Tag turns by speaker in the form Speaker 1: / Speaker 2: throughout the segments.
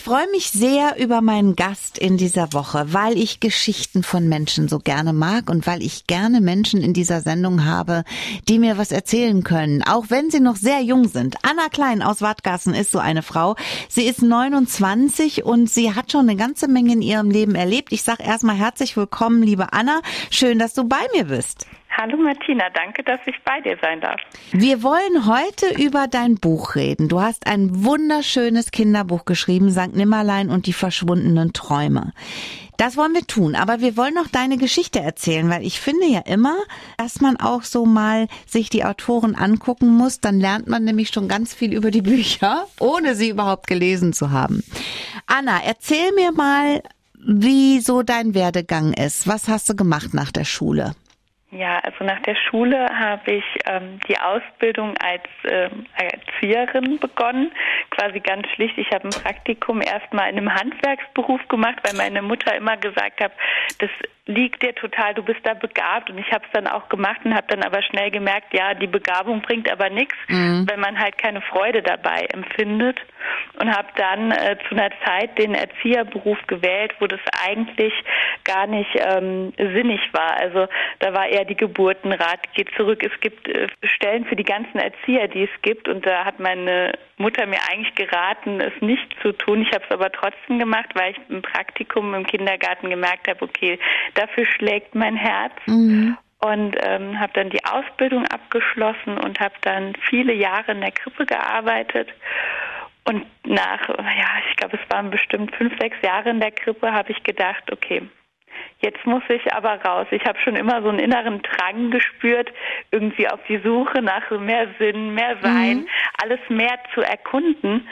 Speaker 1: Ich freue mich sehr über meinen Gast in dieser Woche, weil ich Geschichten von Menschen so gerne mag und weil ich gerne Menschen in dieser Sendung habe, die mir was erzählen können, auch wenn sie noch sehr jung sind. Anna Klein aus Wattgassen ist so eine Frau. Sie ist 29 und sie hat schon eine ganze Menge in ihrem Leben erlebt. Ich sage erstmal herzlich willkommen, liebe Anna. Schön, dass du bei mir bist.
Speaker 2: Hallo Martina, danke, dass ich bei dir sein darf.
Speaker 1: Wir wollen heute über dein Buch reden. Du hast ein wunderschönes Kinderbuch geschrieben, St. Nimmerlein und die verschwundenen Träume. Das wollen wir tun, aber wir wollen noch deine Geschichte erzählen, weil ich finde ja immer, dass man auch so mal sich die Autoren angucken muss, dann lernt man nämlich schon ganz viel über die Bücher, ohne sie überhaupt gelesen zu haben. Anna, erzähl mir mal, wie so dein Werdegang ist. Was hast du gemacht nach der Schule?
Speaker 2: Ja, also nach der Schule habe ich ähm, die Ausbildung als ähm, Erzieherin begonnen. Quasi ganz schlicht. Ich habe ein Praktikum erstmal in einem Handwerksberuf gemacht, weil meine Mutter immer gesagt hat, das liegt dir total, du bist da begabt. Und ich habe es dann auch gemacht und habe dann aber schnell gemerkt, ja, die Begabung bringt aber nichts, mhm. wenn man halt keine Freude dabei empfindet. Und habe dann äh, zu einer Zeit den Erzieherberuf gewählt, wo das eigentlich gar nicht ähm, sinnig war. Also da war eher die Geburtenrat, geht zurück. Es gibt äh, Stellen für die ganzen Erzieher, die es gibt. Und da hat meine Mutter mir eigentlich geraten, es nicht zu tun. Ich habe es aber trotzdem gemacht, weil ich im Praktikum im Kindergarten gemerkt habe, okay, dafür schlägt mein Herz. Mhm. Und ähm, habe dann die Ausbildung abgeschlossen und habe dann viele Jahre in der Krippe gearbeitet. Und nach, ja, ich glaube, es waren bestimmt fünf, sechs Jahre in der Krippe, habe ich gedacht, okay, Jetzt muss ich aber raus. Ich habe schon immer so einen inneren Drang gespürt, irgendwie auf die Suche nach mehr Sinn, mehr Sein, mhm. alles mehr zu erkunden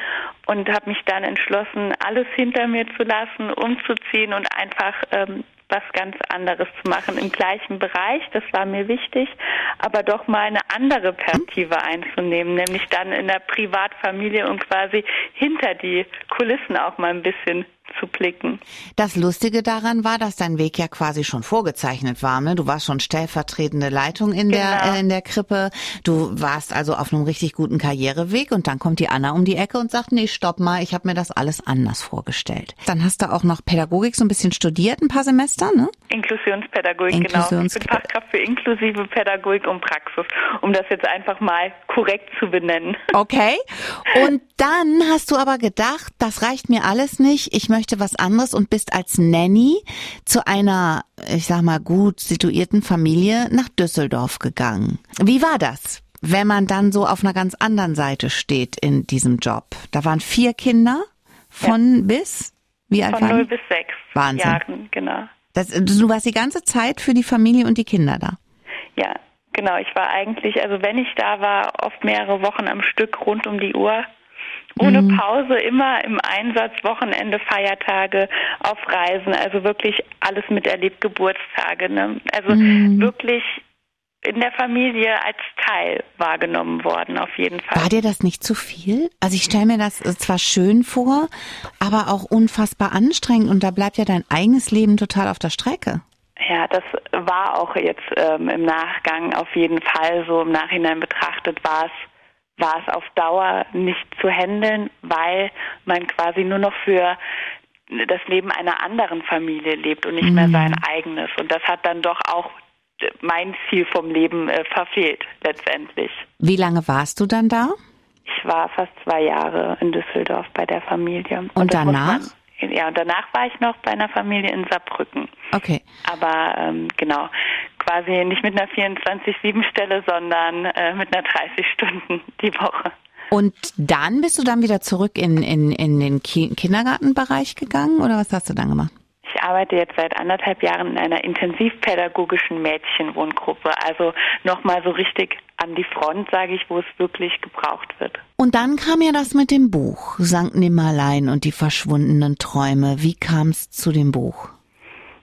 Speaker 2: und habe mich dann entschlossen, alles hinter mir zu lassen, umzuziehen und einfach ähm, was ganz anderes zu machen im gleichen Bereich. Das war mir wichtig, aber doch mal eine andere Perspektive einzunehmen, nämlich dann in der Privatfamilie und quasi hinter die Kulissen auch mal ein bisschen zu blicken.
Speaker 1: Das Lustige daran war, dass dein Weg ja quasi schon vorgezeichnet war. Ne? Du warst schon stellvertretende Leitung in genau. der äh, in der Krippe. Du warst also auf einem richtig guten Karriereweg und dann kommt die Anna um die Ecke und sagt, nee, stopp mal, ich habe mir das alles anders vorgestellt. Dann hast du auch noch Pädagogik so ein bisschen studiert, ein paar Semester, ne?
Speaker 2: Inklusionspädagogik, Inklusions genau. Ich bin Fachkraft für inklusive Pädagogik und Praxis, um das jetzt einfach mal korrekt zu benennen.
Speaker 1: Okay. Und dann hast du aber gedacht, das reicht mir alles nicht. Ich möchte was anderes und bist als Nanny zu einer, ich sag mal, gut situierten Familie nach Düsseldorf gegangen. Wie war das? Wenn man dann so auf einer ganz anderen Seite steht in diesem Job. Da waren vier Kinder von ja. bis?
Speaker 2: Wie alt Von 0 bis 6
Speaker 1: Wahnsinn.
Speaker 2: Jahren, genau.
Speaker 1: Das, du warst die ganze Zeit für die Familie und die Kinder da?
Speaker 2: Ja, genau. Ich war eigentlich, also wenn ich da war, oft mehrere Wochen am Stück rund um die Uhr ohne mhm. Pause, immer im Einsatz, Wochenende, Feiertage, auf Reisen, also wirklich alles miterlebt, Geburtstage. Ne? Also mhm. wirklich in der Familie als Teil wahrgenommen worden, auf jeden Fall.
Speaker 1: War dir das nicht zu viel? Also ich stelle mir das zwar schön vor, aber auch unfassbar anstrengend und da bleibt ja dein eigenes Leben total auf der Strecke.
Speaker 2: Ja, das war auch jetzt ähm, im Nachgang auf jeden Fall so. Im Nachhinein betrachtet war es war es auf Dauer nicht zu handeln, weil man quasi nur noch für das Leben einer anderen Familie lebt und nicht mhm. mehr sein eigenes. Und das hat dann doch auch mein Ziel vom Leben äh, verfehlt letztendlich.
Speaker 1: Wie lange warst du dann da?
Speaker 2: Ich war fast zwei Jahre in Düsseldorf bei der Familie.
Speaker 1: Und, und danach?
Speaker 2: Man, ja, und danach war ich noch bei einer Familie in Saarbrücken.
Speaker 1: Okay.
Speaker 2: Aber ähm, genau, quasi nicht mit einer 24-7-Stelle, sondern äh, mit einer 30 Stunden die Woche.
Speaker 1: Und dann bist du dann wieder zurück in, in, in den Ki Kindergartenbereich gegangen oder was hast du dann gemacht?
Speaker 2: Ich arbeite jetzt seit anderthalb Jahren in einer intensivpädagogischen Mädchenwohngruppe, also nochmal so richtig an die Front, sage ich, wo es wirklich gebraucht wird.
Speaker 1: Und dann kam ja das mit dem Buch, Sankt Nimmerlein und die verschwundenen Träume. Wie kam es zu dem Buch?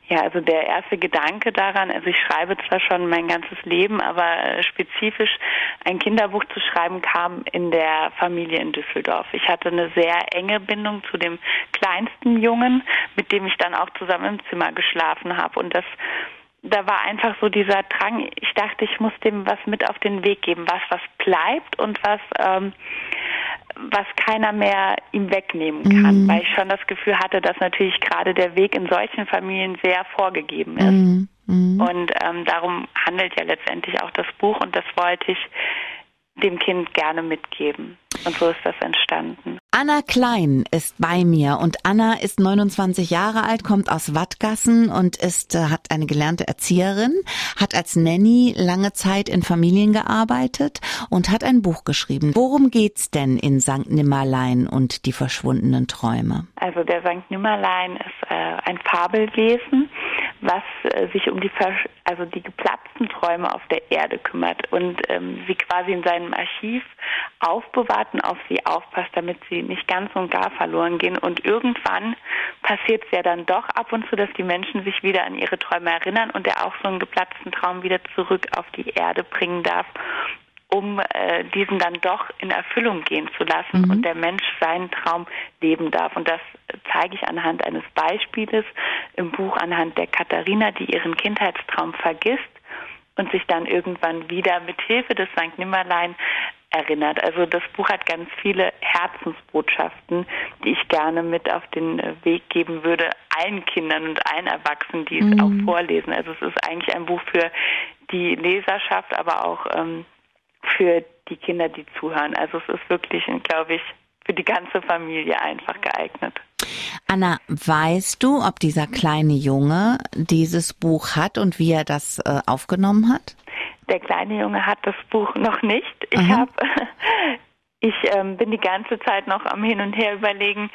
Speaker 2: Ja, also der erste Gedanke daran, also ich schreibe zwar schon mein ganzes Leben, aber äh, spezifisch ein Kinderbuch zu schreiben kam in der Familie in Düsseldorf. Ich hatte eine sehr enge Bindung zu dem kleinsten Jungen, mit dem ich dann auch zusammen im Zimmer geschlafen habe und das da war einfach so dieser Drang, ich dachte, ich muss dem was mit auf den Weg geben, was was bleibt und was ähm, was keiner mehr ihm wegnehmen kann, mhm. weil ich schon das Gefühl hatte, dass natürlich gerade der Weg in solchen Familien sehr vorgegeben ist. Mhm. mhm. Und ähm, darum handelt ja letztendlich auch das Buch und das wollte ich dem Kind gerne mitgeben. Und so ist das entstanden.
Speaker 1: Anna Klein ist bei mir und Anna ist 29 Jahre alt, kommt aus Wattgassen und ist, äh, hat eine gelernte Erzieherin, hat als Nanny lange Zeit in Familien gearbeitet und hat ein Buch geschrieben. Worum geht's denn in St. Nimmerlein und die verschwundenen Träume?
Speaker 2: Also der St. Nimmerlein ist äh, ein Fabelwesen was äh, sich um die also die geplatzten Träume auf der Erde kümmert und ähm, sie quasi in seinem Archiv aufbewahrt und auf sie aufpasst, damit sie nicht ganz und gar verloren gehen. Und irgendwann passiert es ja dann doch ab und zu, dass die Menschen sich wieder an ihre Träume erinnern und er auch so einen geplatzten Traum wieder zurück auf die Erde bringen darf um äh, diesen dann doch in Erfüllung gehen zu lassen mhm. und der Mensch seinen Traum leben darf. Und das zeige ich anhand eines Beispieles im Buch anhand der Katharina, die ihren Kindheitstraum vergisst und sich dann irgendwann wieder mit Hilfe des St. Nimmerlein erinnert. Also das Buch hat ganz viele Herzensbotschaften, die ich gerne mit auf den Weg geben würde, allen Kindern und allen Erwachsenen, die es mhm. auch vorlesen. Also es ist eigentlich ein Buch für die Leserschaft, aber auch ähm, für die Kinder, die zuhören. Also es ist wirklich, glaube ich, für die ganze Familie einfach geeignet.
Speaker 1: Anna, weißt du, ob dieser kleine Junge dieses Buch hat und wie er das äh, aufgenommen hat?
Speaker 2: Der kleine Junge hat das Buch noch nicht. Ich habe, ich ähm, bin die ganze Zeit noch am Hin und Her überlegen,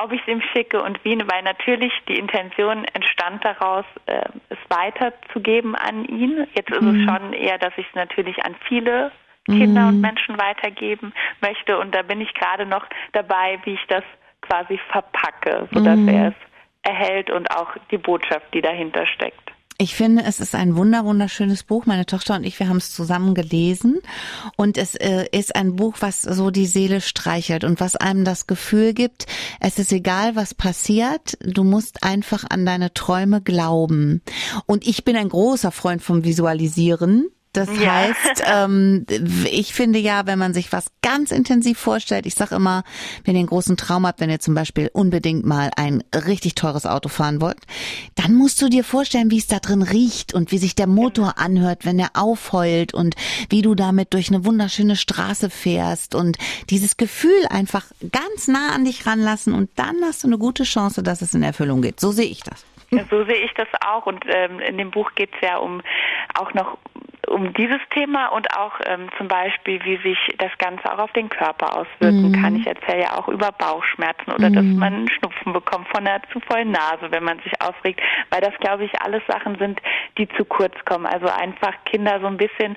Speaker 2: ob ich es ihm schicke und wie, weil natürlich die Intention entstand daraus, äh, weiterzugeben an ihn. Jetzt ist mhm. es schon eher, dass ich es natürlich an viele Kinder mhm. und Menschen weitergeben möchte und da bin ich gerade noch dabei, wie ich das quasi verpacke, sodass mhm. er es erhält und auch die Botschaft, die dahinter steckt.
Speaker 1: Ich finde, es ist ein wunder wunderschönes Buch. Meine Tochter und ich, wir haben es zusammen gelesen und es äh, ist ein Buch, was so die Seele streichelt und was einem das Gefühl gibt, es ist egal, was passiert, du musst einfach an deine Träume glauben. Und ich bin ein großer Freund vom Visualisieren. Das ja. heißt, ähm, ich finde ja, wenn man sich was ganz intensiv vorstellt, ich sage immer, wenn ihr einen großen Traum habt, wenn ihr zum Beispiel unbedingt mal ein richtig teures Auto fahren wollt, dann musst du dir vorstellen, wie es da drin riecht und wie sich der Motor anhört, wenn er aufheult und wie du damit durch eine wunderschöne Straße fährst und dieses Gefühl einfach ganz nah an dich ranlassen und dann hast du eine gute Chance, dass es in Erfüllung geht. So sehe ich das.
Speaker 2: So sehe ich das auch. Und ähm, in dem Buch geht es ja um auch noch um dieses Thema und auch ähm, zum Beispiel, wie sich das Ganze auch auf den Körper auswirken mhm. kann. Ich erzähle ja auch über Bauchschmerzen oder mhm. dass man Schnupfen bekommt von einer zu vollen Nase, wenn man sich aufregt, weil das, glaube ich, alles Sachen sind, die zu kurz kommen. Also einfach Kinder so ein bisschen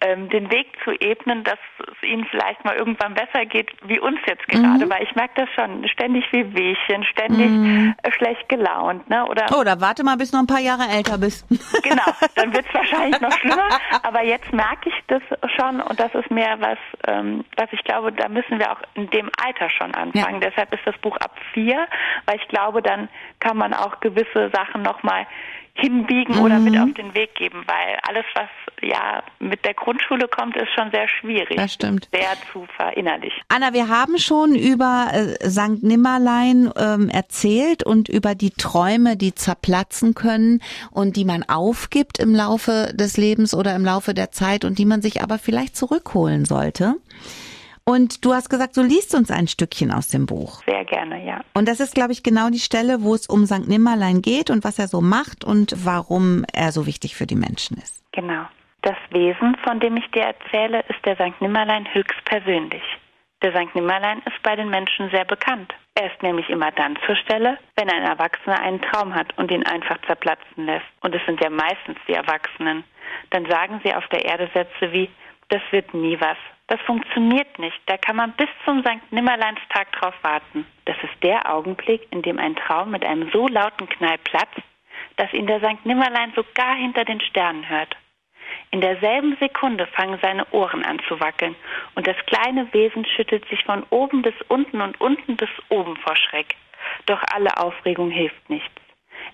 Speaker 2: ähm, den Weg zu ebnen, dass es ihnen vielleicht mal irgendwann besser geht, wie uns jetzt gerade, mhm. weil ich merke das schon, ständig wie Wehchen, ständig mhm. Äh, schlecht gelaunt, ne? Oder
Speaker 1: Oh, da warte mal, bis du noch ein paar Jahre älter bist.
Speaker 2: Genau, dann wird es wahrscheinlich noch schlimmer, aber jetzt merke ich das schon und das ist mehr was, ähm, was ich glaube, da müssen wir auch in dem Alter schon anfangen. Ja. Deshalb ist das Buch ab vier, weil ich glaube, dann kann man auch gewisse Sachen nochmal hinbiegen mhm. oder mit auf den Weg geben, weil alles, was ja mit der Grundschule kommt, ist schon sehr schwierig.
Speaker 1: Das stimmt.
Speaker 2: Sehr zu verinnerlichen.
Speaker 1: Anna, wir haben schon über äh, St. Nimmerlein ähm, erzählt und über die Träume, die zerplatzen können und die man aufgibt im Laufe des Lebens oder im Laufe der Zeit und die man sich aber vielleicht zurückholen sollte. Und du hast gesagt, du liest uns ein Stückchen aus dem Buch.
Speaker 2: Sehr gerne, ja.
Speaker 1: Und das ist, glaube ich, genau die Stelle, wo es um St. Nimmerlein geht und was er so macht und warum er so wichtig für die Menschen ist.
Speaker 2: Genau. Das Wesen, von dem ich dir erzähle, ist der St. Nimmerlein höchstpersönlich. Der St. Nimmerlein ist bei den Menschen sehr bekannt. Er ist nämlich immer dann zur Stelle, wenn ein Erwachsener einen Traum hat und ihn einfach zerplatzen lässt. Und es sind ja meistens die Erwachsenen. Dann sagen sie auf der Erde Sätze wie, das wird nie was. Das funktioniert nicht. Da kann man bis zum St. Nimmerleinstag drauf warten. Das ist der Augenblick, in dem ein Traum mit einem so lauten Knall platzt, dass ihn der St. Nimmerlein sogar hinter den Sternen hört. In derselben Sekunde fangen seine Ohren an zu wackeln und das kleine Wesen schüttelt sich von oben bis unten und unten bis oben vor Schreck. Doch alle Aufregung hilft nichts.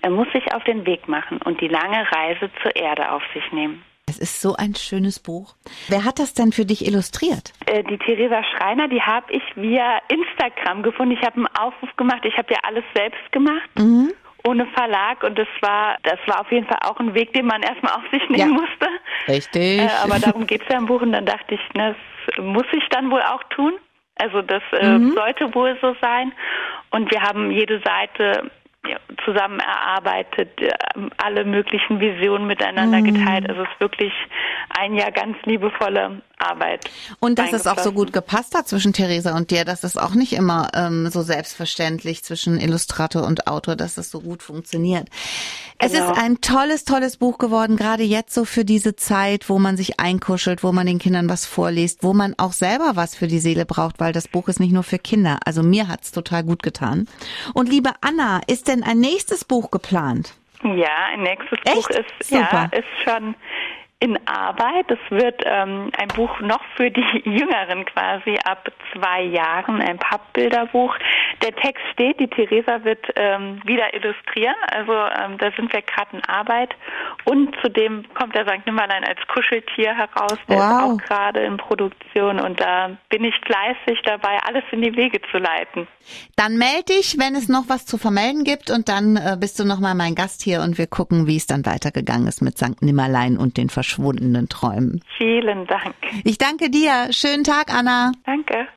Speaker 2: Er muss sich auf den Weg machen und die lange Reise zur Erde auf sich nehmen.
Speaker 1: Es ist so ein schönes Buch. Wer hat das denn für dich illustriert?
Speaker 2: Äh, die Theresa Schreiner, die habe ich via Instagram gefunden. Ich habe einen Aufruf gemacht. Ich habe ja alles selbst gemacht. Mhm ohne Verlag und das war, das war auf jeden Fall auch ein Weg, den man erstmal auf sich nehmen ja. musste.
Speaker 1: Richtig.
Speaker 2: Äh, aber darum geht es ja im Buch und dann dachte ich, ne, das muss ich dann wohl auch tun. Also das äh, mhm. sollte wohl so sein. Und wir haben jede Seite zusammen erarbeitet, äh, alle möglichen Visionen miteinander mhm. geteilt. Also es ist wirklich ein Jahr ganz liebevolle Arbeit.
Speaker 1: Und dass es auch so gut gepasst hat zwischen Theresa und dir, das ist auch nicht immer ähm, so selbstverständlich zwischen Illustrator und Autor, dass das so gut funktioniert. Genau. Es ist genau. ein tolles, tolles Buch geworden, gerade jetzt so für diese Zeit, wo man sich einkuschelt, wo man den Kindern was vorliest, wo man auch selber was für die Seele braucht, weil das Buch ist nicht nur für Kinder. Also mir hat's total gut getan. Und liebe Anna, ist denn ein nächstes Buch geplant?
Speaker 2: Ja, ein nächstes Echt? Buch ist, Super. ja, ist schon in Arbeit. Es wird ähm, ein Buch noch für die Jüngeren quasi ab zwei Jahren, ein Pappbilderbuch. Der Text steht, die Theresa wird ähm, wieder illustrieren, also ähm, da sind wir gerade in Arbeit. Und zudem kommt der St. Nimmerlein als Kuscheltier heraus, der wow. ist auch gerade in Produktion und da bin ich fleißig dabei, alles in die Wege zu leiten.
Speaker 1: Dann melde dich, wenn es noch was zu vermelden gibt und dann äh, bist du nochmal mein Gast hier und wir gucken, wie es dann weitergegangen ist mit St. Nimmerlein und den verschwundenen Träumen.
Speaker 2: Vielen Dank.
Speaker 1: Ich danke dir. Schönen Tag, Anna.
Speaker 2: Danke.